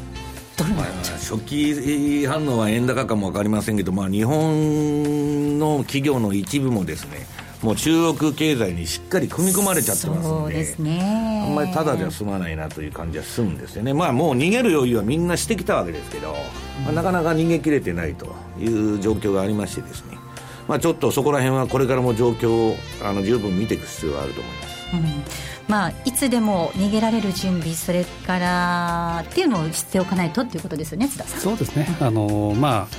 まあ、初期反応は円高かも分かりませんけど、まあ、日本の企業の一部もですねもう中国経済にしっかり組み込まれちゃってますのでね、あんまりただでは済まないなという感じはするんですよね、まあ、もう逃げる余裕はみんなしてきたわけですけど、まあ、なかなか逃げきれてないという状況がありましてですね、まあ、ちょっとそこら辺はこれからも状況をあの十分見ていく必要があると思います。うん。まあ、いつでも逃げられる準備、それからっていうのをしておかないとっていうことですよね、津田さん。そうですね、あのまあ、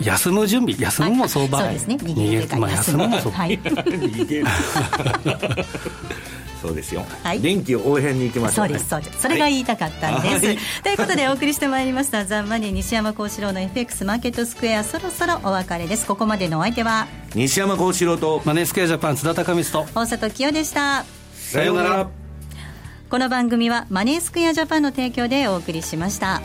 休む準備、休むも相場、はい、そうですね、逃げる。か、まあ、休むも相場。はい そうですよ、はい、電気応援に行きましょう、ね、そうですそうです。それが言いたかったんです、はい、ということでお送りしてまいりましたザ・マネー西山幸四郎の FX マーケットスクエアそろそろお別れです。ここまでのお相手は？西山幸四郎とマネースクエアジャパン津田隆光と大里清でした。さようなら。この番組はマネースクエアジャパンの提供でお送りしました。